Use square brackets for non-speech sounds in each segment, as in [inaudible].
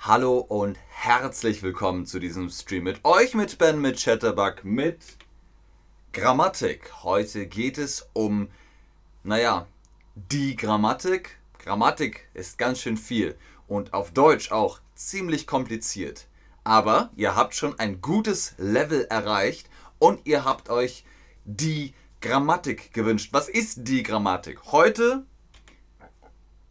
Hallo und herzlich willkommen zu diesem Stream mit euch, mit Ben, mit Chatterbug, mit Grammatik. Heute geht es um, naja, die Grammatik. Grammatik ist ganz schön viel und auf Deutsch auch ziemlich kompliziert. Aber ihr habt schon ein gutes Level erreicht und ihr habt euch die Grammatik gewünscht. Was ist die Grammatik? Heute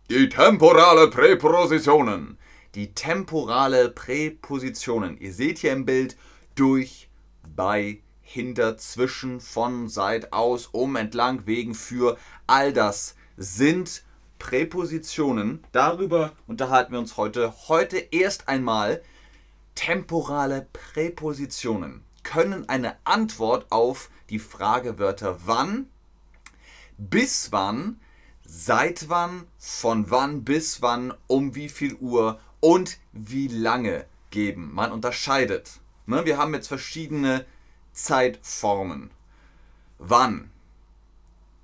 die temporale Präpositionen die temporale Präpositionen. Ihr seht hier im Bild durch, bei, hinter, zwischen, von, seit, aus, um, entlang, wegen, für. All das sind Präpositionen. Darüber unterhalten wir uns heute. Heute erst einmal temporale Präpositionen können eine Antwort auf die Fragewörter wann, bis wann, seit wann, von wann bis wann, um wie viel Uhr und wie lange geben. Man unterscheidet. Ne? Wir haben jetzt verschiedene Zeitformen. Wann?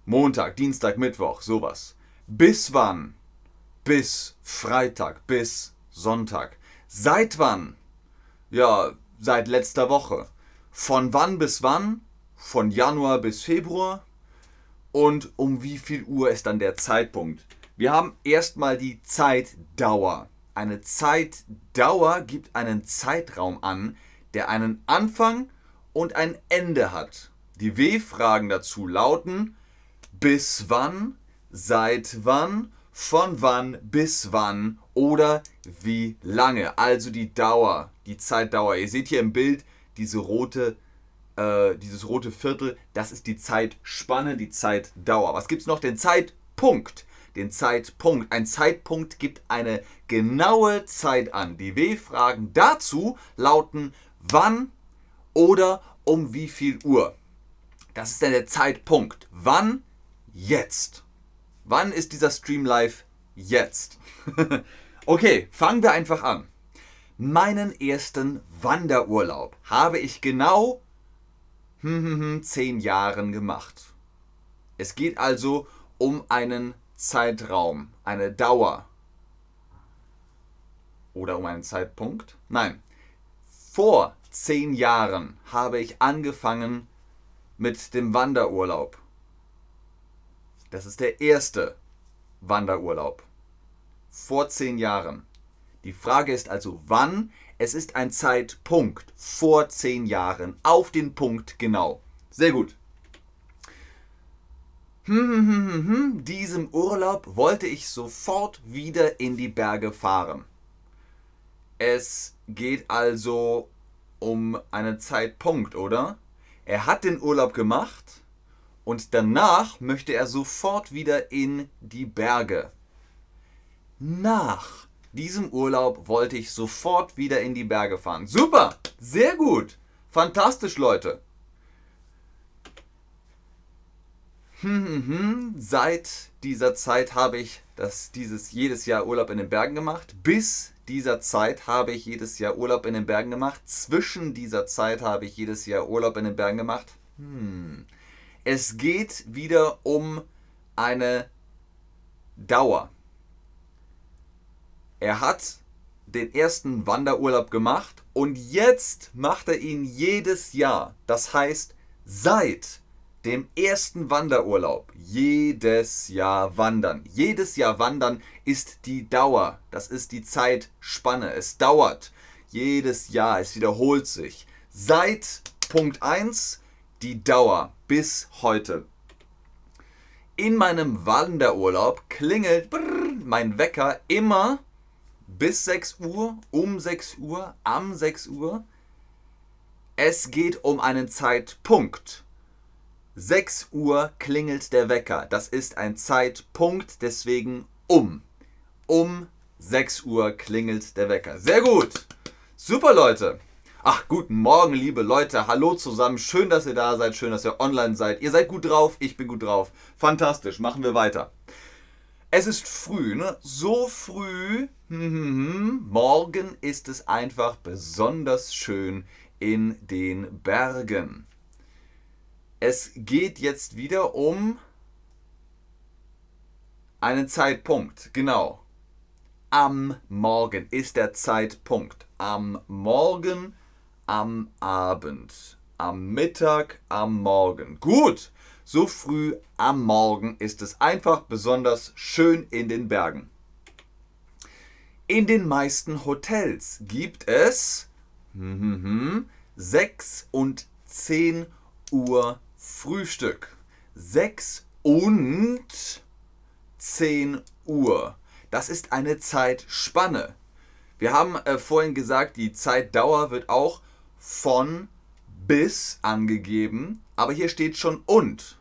Montag, Dienstag, Mittwoch, sowas. Bis wann? Bis Freitag, bis Sonntag. Seit wann? Ja, seit letzter Woche. Von wann bis wann? Von Januar bis Februar. Und um wie viel Uhr ist dann der Zeitpunkt? Wir haben erstmal die Zeitdauer. Eine Zeitdauer gibt einen Zeitraum an, der einen Anfang und ein Ende hat. Die W-Fragen dazu lauten bis wann, seit wann, von wann bis wann oder wie lange. Also die Dauer, die Zeitdauer. Ihr seht hier im Bild diese rote, äh, dieses rote Viertel, das ist die Zeitspanne, die Zeitdauer. Was gibt es noch? Den Zeitpunkt den Zeitpunkt. Ein Zeitpunkt gibt eine genaue Zeit an. Die W-Fragen dazu lauten wann oder um wie viel Uhr. Das ist dann der Zeitpunkt. Wann? Jetzt. Wann ist dieser Stream live? Jetzt. [laughs] okay, fangen wir einfach an. Meinen ersten Wanderurlaub habe ich genau hm, hm, hm, zehn Jahren gemacht. Es geht also um einen Zeitraum, eine Dauer oder um einen Zeitpunkt? Nein. Vor zehn Jahren habe ich angefangen mit dem Wanderurlaub. Das ist der erste Wanderurlaub. Vor zehn Jahren. Die Frage ist also, wann? Es ist ein Zeitpunkt vor zehn Jahren. Auf den Punkt genau. Sehr gut. Hm, hm, hm, hm, hm, diesem Urlaub wollte ich sofort wieder in die Berge fahren. Es geht also um einen Zeitpunkt, oder? Er hat den Urlaub gemacht und danach möchte er sofort wieder in die Berge. Nach diesem Urlaub wollte ich sofort wieder in die Berge fahren. Super, sehr gut, fantastisch Leute. Hm, hm, hm. Seit dieser Zeit habe ich das, dieses jedes Jahr Urlaub in den Bergen gemacht. Bis dieser Zeit habe ich jedes Jahr Urlaub in den Bergen gemacht. Zwischen dieser Zeit habe ich jedes Jahr Urlaub in den Bergen gemacht. Hm. Es geht wieder um eine Dauer. Er hat den ersten Wanderurlaub gemacht und jetzt macht er ihn jedes Jahr. Das heißt, seit dem ersten Wanderurlaub jedes Jahr wandern. Jedes Jahr wandern ist die Dauer, das ist die Zeitspanne. Es dauert jedes Jahr, es wiederholt sich. Seit Punkt 1 die Dauer bis heute. In meinem Wanderurlaub klingelt brrr, mein Wecker immer bis 6 Uhr, um 6 Uhr, am 6 Uhr. Es geht um einen Zeitpunkt. 6 Uhr klingelt der Wecker. Das ist ein Zeitpunkt, deswegen um. Um 6 Uhr klingelt der Wecker. Sehr gut. Super Leute. Ach, guten Morgen, liebe Leute. Hallo zusammen. Schön, dass ihr da seid. Schön, dass ihr online seid. Ihr seid gut drauf. Ich bin gut drauf. Fantastisch. Machen wir weiter. Es ist früh, ne? So früh. Hm, hm, hm. Morgen ist es einfach besonders schön in den Bergen. Es geht jetzt wieder um einen Zeitpunkt, genau. am Morgen ist der Zeitpunkt. Am Morgen, am Abend, am Mittag, am Morgen. Gut, so früh am Morgen ist es einfach besonders schön in den Bergen. In den meisten Hotels gibt es 6 und 10 Uhr Frühstück. 6 und 10 Uhr. Das ist eine Zeitspanne. Wir haben äh, vorhin gesagt, die Zeitdauer wird auch von bis angegeben, aber hier steht schon und.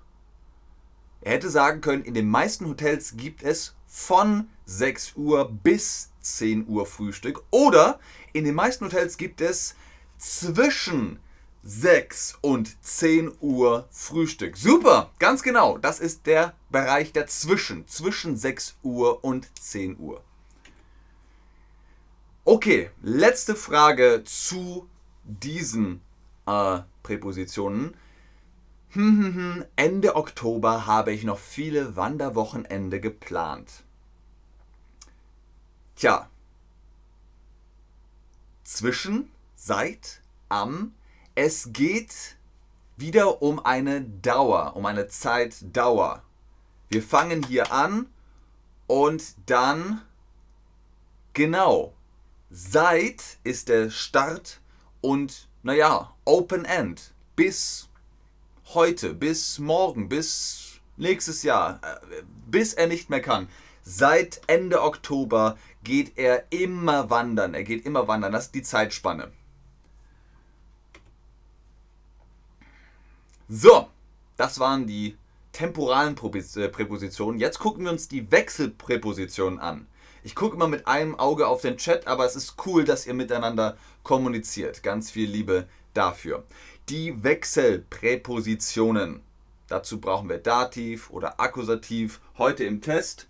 Er hätte sagen können, in den meisten Hotels gibt es von 6 Uhr bis 10 Uhr Frühstück oder in den meisten Hotels gibt es zwischen 6 und 10 Uhr Frühstück. Super, ganz genau. Das ist der Bereich dazwischen, zwischen 6 Uhr und 10 Uhr. Okay, letzte Frage zu diesen äh, Präpositionen. Hm, hm, hm. Ende Oktober habe ich noch viele Wanderwochenende geplant. Tja, zwischen, seit, am, es geht wieder um eine Dauer, um eine Zeitdauer. Wir fangen hier an und dann genau. Seit ist der Start und naja, Open End. Bis heute, bis morgen, bis nächstes Jahr, äh, bis er nicht mehr kann. Seit Ende Oktober geht er immer wandern. Er geht immer wandern. Das ist die Zeitspanne. So, das waren die temporalen äh, Präpositionen. Jetzt gucken wir uns die Wechselpräpositionen an. Ich gucke immer mit einem Auge auf den Chat, aber es ist cool, dass ihr miteinander kommuniziert. Ganz viel Liebe dafür. Die Wechselpräpositionen. Dazu brauchen wir Dativ oder Akkusativ. Heute im Test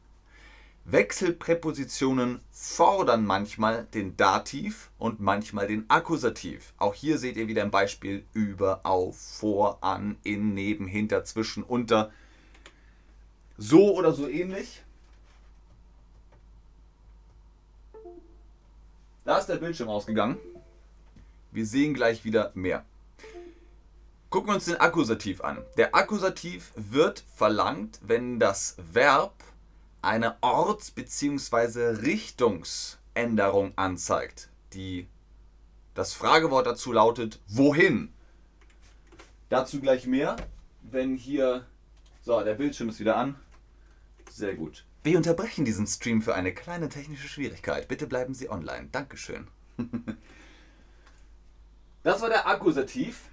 Wechselpräpositionen fordern manchmal den Dativ und manchmal den Akkusativ. Auch hier seht ihr wieder ein Beispiel über, auf, vor, an, in, neben, hinter, zwischen, unter. So oder so ähnlich. Da ist der Bildschirm ausgegangen. Wir sehen gleich wieder mehr. Gucken wir uns den Akkusativ an. Der Akkusativ wird verlangt, wenn das Verb eine Orts- bzw. Richtungsänderung anzeigt. Die, das Fragewort dazu lautet wohin? Dazu gleich mehr, wenn hier... So, der Bildschirm ist wieder an. Sehr gut. Wir unterbrechen diesen Stream für eine kleine technische Schwierigkeit. Bitte bleiben Sie online. Dankeschön. [laughs] Das war der Akkusativ.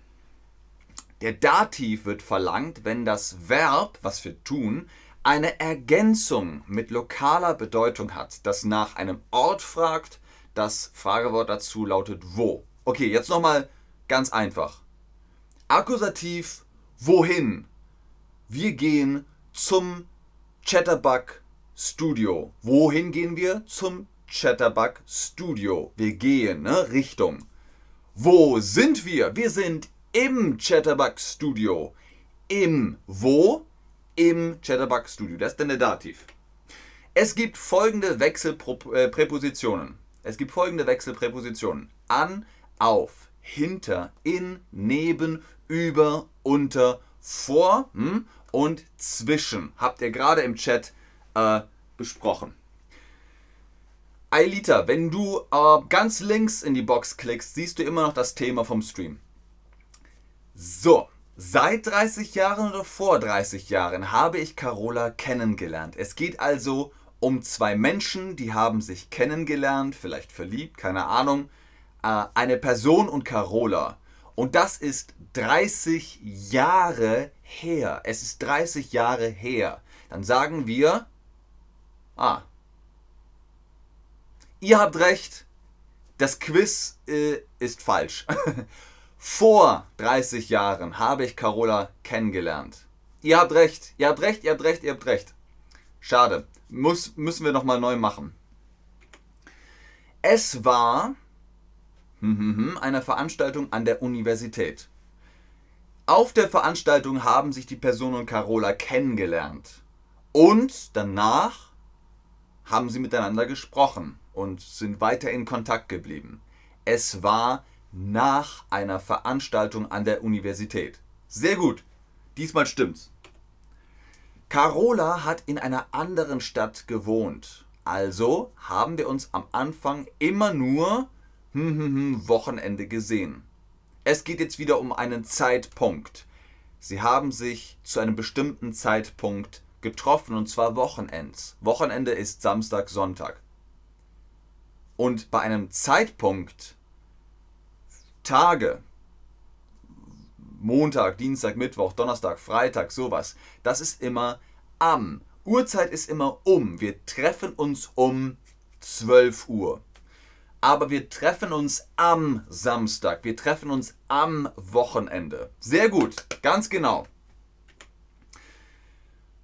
Der Dativ wird verlangt, wenn das Verb, was wir tun, eine Ergänzung mit lokaler Bedeutung hat, das nach einem Ort fragt, das Fragewort dazu lautet wo. Okay, jetzt nochmal ganz einfach. Akkusativ wohin? Wir gehen zum Chatterbug Studio. Wohin gehen wir? Zum Chatterbug Studio. Wir gehen, ne? Richtung. Wo sind wir? Wir sind im Chatterbug Studio. Im wo? Im Chatterbug Studio. Das ist dann der Dativ. Es gibt folgende Wechselpräpositionen. Es gibt folgende Wechselpräpositionen. An, auf, hinter, in, neben, über, unter, vor hm, und zwischen. Habt ihr gerade im Chat äh, besprochen. Ailita, wenn du äh, ganz links in die Box klickst, siehst du immer noch das Thema vom Stream. So, Seit 30 Jahren oder vor 30 Jahren habe ich Carola kennengelernt. Es geht also um zwei Menschen, die haben sich kennengelernt, vielleicht verliebt, keine Ahnung. Äh, eine Person und Carola. Und das ist 30 Jahre her. Es ist 30 Jahre her. Dann sagen wir, ah, ihr habt recht, das Quiz äh, ist falsch. [laughs] Vor 30 Jahren habe ich Carola kennengelernt. Ihr habt recht, ihr habt recht, ihr habt recht, ihr habt recht. Schade. Muss, müssen wir nochmal neu machen. Es war hm, hm, hm, eine Veranstaltung an der Universität. Auf der Veranstaltung haben sich die Person und Carola kennengelernt. Und danach haben sie miteinander gesprochen und sind weiter in Kontakt geblieben. Es war nach einer Veranstaltung an der Universität. Sehr gut. Diesmal stimmt's. Carola hat in einer anderen Stadt gewohnt. Also haben wir uns am Anfang immer nur hm, hm, hm, Wochenende gesehen. Es geht jetzt wieder um einen Zeitpunkt. Sie haben sich zu einem bestimmten Zeitpunkt getroffen und zwar Wochenends. Wochenende ist Samstag, Sonntag. Und bei einem Zeitpunkt, Tage, Montag, Dienstag, Mittwoch, Donnerstag, Freitag, sowas, das ist immer am. Uhrzeit ist immer um. Wir treffen uns um 12 Uhr. Aber wir treffen uns am Samstag. Wir treffen uns am Wochenende. Sehr gut, ganz genau.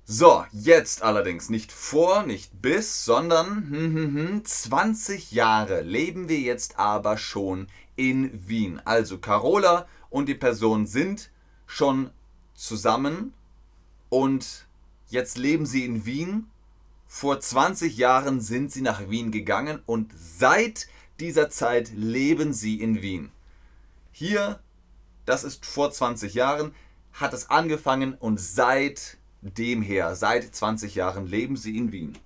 So, jetzt allerdings nicht vor, nicht bis, sondern 20 Jahre leben wir jetzt aber schon in Wien. Also Carola und die Person sind schon zusammen und jetzt leben sie in Wien. Vor 20 Jahren sind sie nach Wien gegangen und seit dieser Zeit leben sie in Wien. Hier, das ist vor 20 Jahren, hat es angefangen und seit dem her, seit 20 Jahren leben sie in Wien.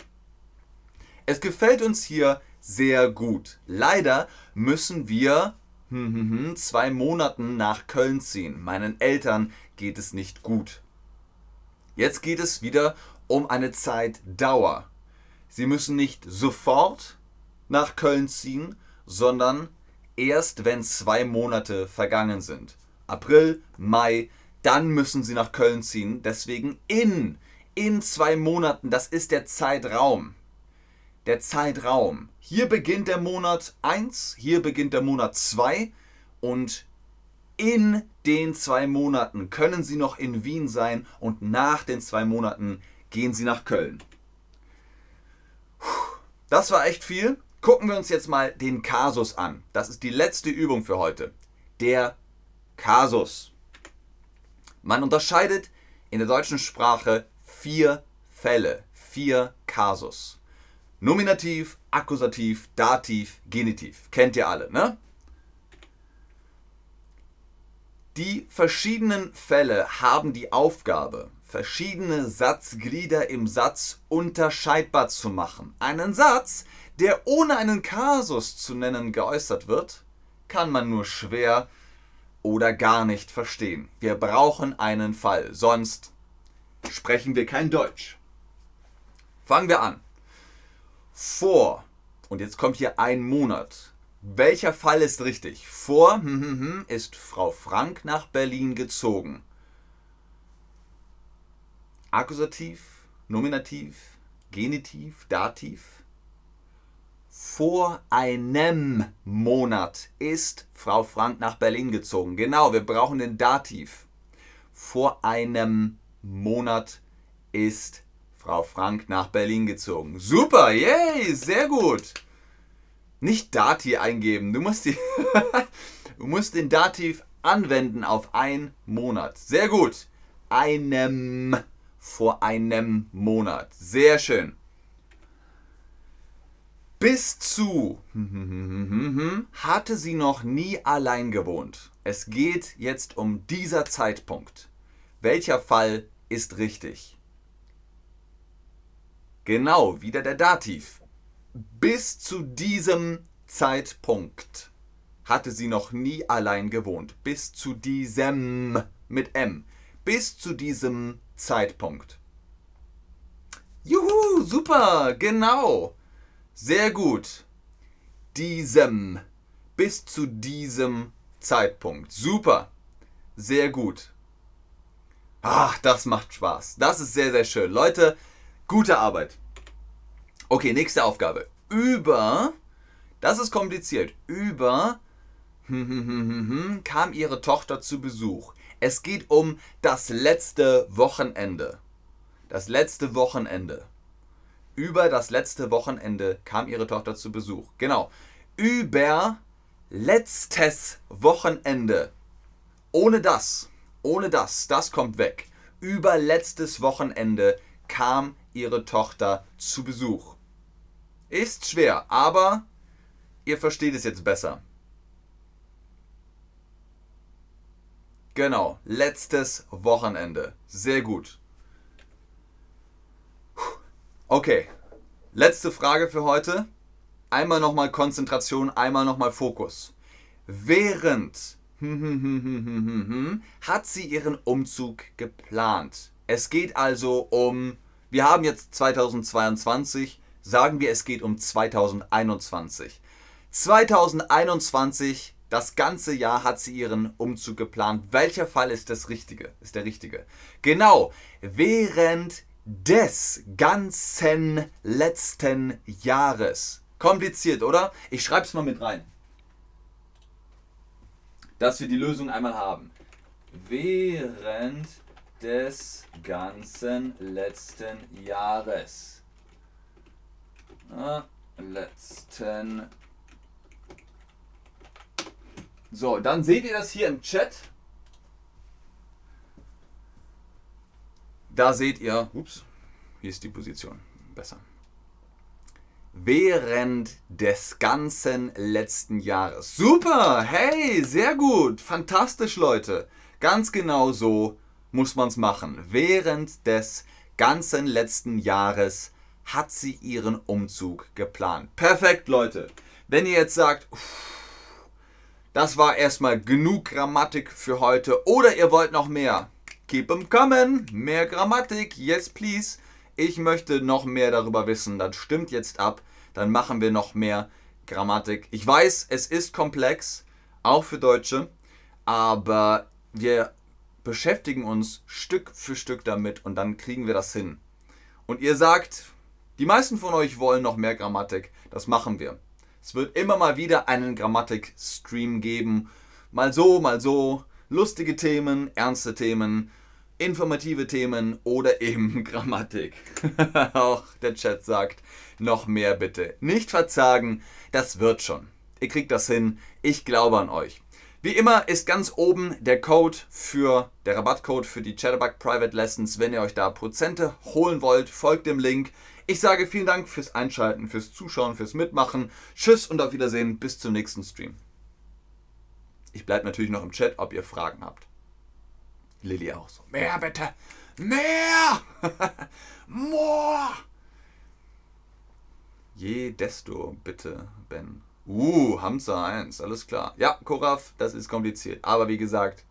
Es gefällt uns hier sehr gut. Leider müssen wir hm, hm, hm, zwei Monaten nach Köln ziehen. Meinen Eltern geht es nicht gut. Jetzt geht es wieder um eine Zeitdauer. Sie müssen nicht sofort nach Köln ziehen, sondern erst wenn zwei Monate vergangen sind. April, Mai, dann müssen sie nach Köln ziehen. Deswegen in, in zwei Monaten, das ist der Zeitraum. Der Zeitraum. Hier beginnt der Monat 1, hier beginnt der Monat 2 und in den zwei Monaten können sie noch in Wien sein und nach den zwei Monaten gehen sie nach Köln. Das war echt viel. Gucken wir uns jetzt mal den Kasus an. Das ist die letzte Übung für heute. Der Kasus. Man unterscheidet in der deutschen Sprache vier Fälle, vier Kasus. Nominativ, Akkusativ, Dativ, Genitiv. Kennt ihr alle, ne? Die verschiedenen Fälle haben die Aufgabe, verschiedene Satzglieder im Satz unterscheidbar zu machen. Einen Satz, der ohne einen Kasus zu nennen geäußert wird, kann man nur schwer oder gar nicht verstehen. Wir brauchen einen Fall, sonst sprechen wir kein Deutsch. Fangen wir an. Vor, und jetzt kommt hier ein Monat. Welcher Fall ist richtig? Vor hm, hm, hm, ist Frau Frank nach Berlin gezogen. Akkusativ, Nominativ, Genitiv, Dativ vor einem Monat ist Frau Frank nach Berlin gezogen. Genau, wir brauchen den Dativ. Vor einem Monat ist Frau Frank nach Berlin gezogen. Super, yay, sehr gut. Nicht Dati eingeben, du musst, die [laughs] du musst den Dativ anwenden auf ein Monat. Sehr gut. Einem vor einem Monat. Sehr schön bis zu [laughs] hatte sie noch nie allein gewohnt. Es geht jetzt um dieser Zeitpunkt. Welcher Fall ist richtig? Genau, wieder der Dativ. Bis zu diesem Zeitpunkt hatte sie noch nie allein gewohnt. Bis zu diesem mit M. Bis zu diesem Zeitpunkt. Juhu, super, genau. Sehr gut. Diesem. Bis zu diesem Zeitpunkt. Super. Sehr gut. Ach, das macht Spaß. Das ist sehr, sehr schön. Leute, gute Arbeit. Okay, nächste Aufgabe. Über, das ist kompliziert, über kam ihre Tochter zu Besuch. Es geht um das letzte Wochenende. Das letzte Wochenende über das letzte Wochenende kam ihre Tochter zu Besuch. Genau. Über letztes Wochenende. Ohne das, ohne das, das kommt weg. Über letztes Wochenende kam ihre Tochter zu Besuch. Ist schwer, aber ihr versteht es jetzt besser. Genau, letztes Wochenende. Sehr gut. Okay, letzte Frage für heute. Einmal nochmal Konzentration, einmal nochmal Fokus. Während [laughs] hat sie ihren Umzug geplant. Es geht also um, wir haben jetzt 2022, sagen wir es geht um 2021. 2021, das ganze Jahr hat sie ihren Umzug geplant. Welcher Fall ist das richtige? Ist der richtige? Genau, während des ganzen letzten Jahres. Kompliziert, oder? Ich schreibe es mal mit rein. Dass wir die Lösung einmal haben. Während des ganzen letzten Jahres. letzten. So, dann seht ihr das hier im Chat. Da seht ihr, ups, hier ist die Position besser. Während des ganzen letzten Jahres. Super, hey, sehr gut, fantastisch Leute. Ganz genau so muss man es machen. Während des ganzen letzten Jahres hat sie ihren Umzug geplant. Perfekt Leute. Wenn ihr jetzt sagt, das war erstmal genug Grammatik für heute oder ihr wollt noch mehr, Keep them coming. Mehr Grammatik. Yes, please. Ich möchte noch mehr darüber wissen. Das stimmt jetzt ab. Dann machen wir noch mehr Grammatik. Ich weiß, es ist komplex, auch für Deutsche, aber wir beschäftigen uns Stück für Stück damit und dann kriegen wir das hin. Und ihr sagt, die meisten von euch wollen noch mehr Grammatik. Das machen wir. Es wird immer mal wieder einen Grammatik-Stream geben. Mal so, mal so. Lustige Themen, ernste Themen informative Themen oder [laughs] eben Grammatik. [laughs] Auch der Chat sagt, noch mehr bitte. Nicht verzagen, das wird schon. Ihr kriegt das hin, ich glaube an euch. Wie immer ist ganz oben der Code für der Rabattcode für die Chatterbug Private Lessons. Wenn ihr euch da Prozente holen wollt, folgt dem Link. Ich sage vielen Dank fürs Einschalten, fürs Zuschauen, fürs Mitmachen. Tschüss und auf Wiedersehen bis zum nächsten Stream. Ich bleibe natürlich noch im Chat, ob ihr Fragen habt. Lilly auch so. Mehr bitte! Mehr! [laughs] More! Je desto bitte, Ben. Uh, Hamza 1, alles klar. Ja, Koraf, das ist kompliziert. Aber wie gesagt,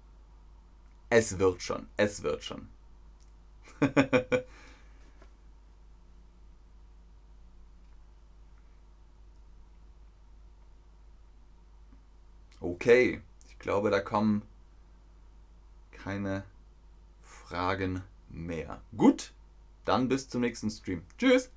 es wird schon. Es wird schon. [laughs] okay, ich glaube, da kommen keine Fragen mehr. Gut, dann bis zum nächsten Stream. Tschüss!